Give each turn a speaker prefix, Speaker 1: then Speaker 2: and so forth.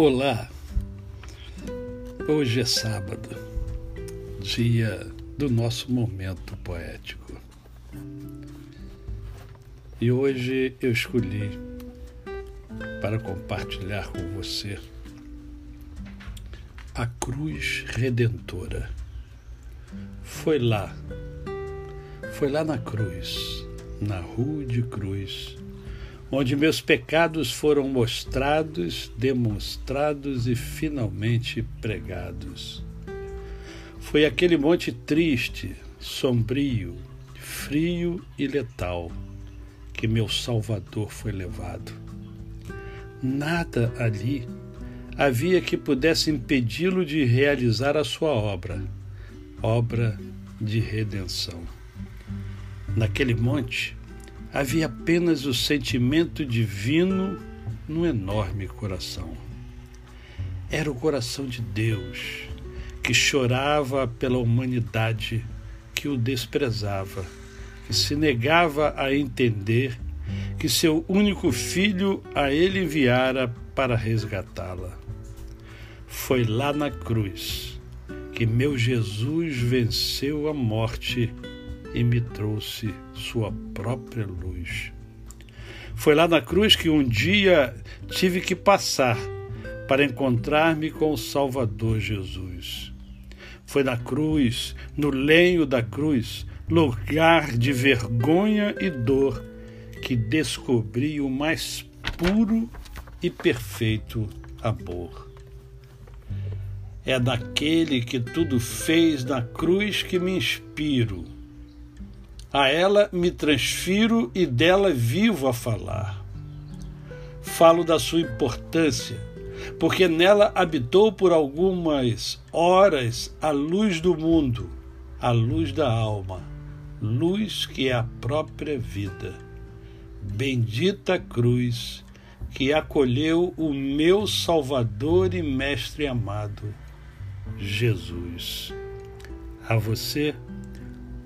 Speaker 1: Olá, hoje é sábado, dia do nosso momento poético. E hoje eu escolhi para compartilhar com você a cruz redentora. Foi lá, foi lá na cruz, na rude cruz onde meus pecados foram mostrados, demonstrados e finalmente pregados. Foi aquele monte triste, sombrio, frio e letal que meu Salvador foi levado. Nada ali havia que pudesse impedi-lo de realizar a sua obra, obra de redenção. Naquele monte, havia apenas o sentimento divino no enorme coração. Era o coração de Deus que chorava pela humanidade que o desprezava, que se negava a entender que seu único filho a ele enviara para resgatá-la. Foi lá na cruz que meu Jesus venceu a morte e me trouxe sua própria luz. Foi lá na cruz que um dia tive que passar para encontrar-me com o Salvador Jesus. Foi na cruz, no lenho da cruz, lugar de vergonha e dor, que descobri o mais puro e perfeito amor. É daquele que tudo fez na cruz que me inspiro a ela me transfiro e dela vivo a falar. Falo da sua importância, porque nela habitou por algumas horas a luz do mundo, a luz da alma, luz que é a própria vida. Bendita cruz que acolheu o meu Salvador e Mestre amado, Jesus. A você,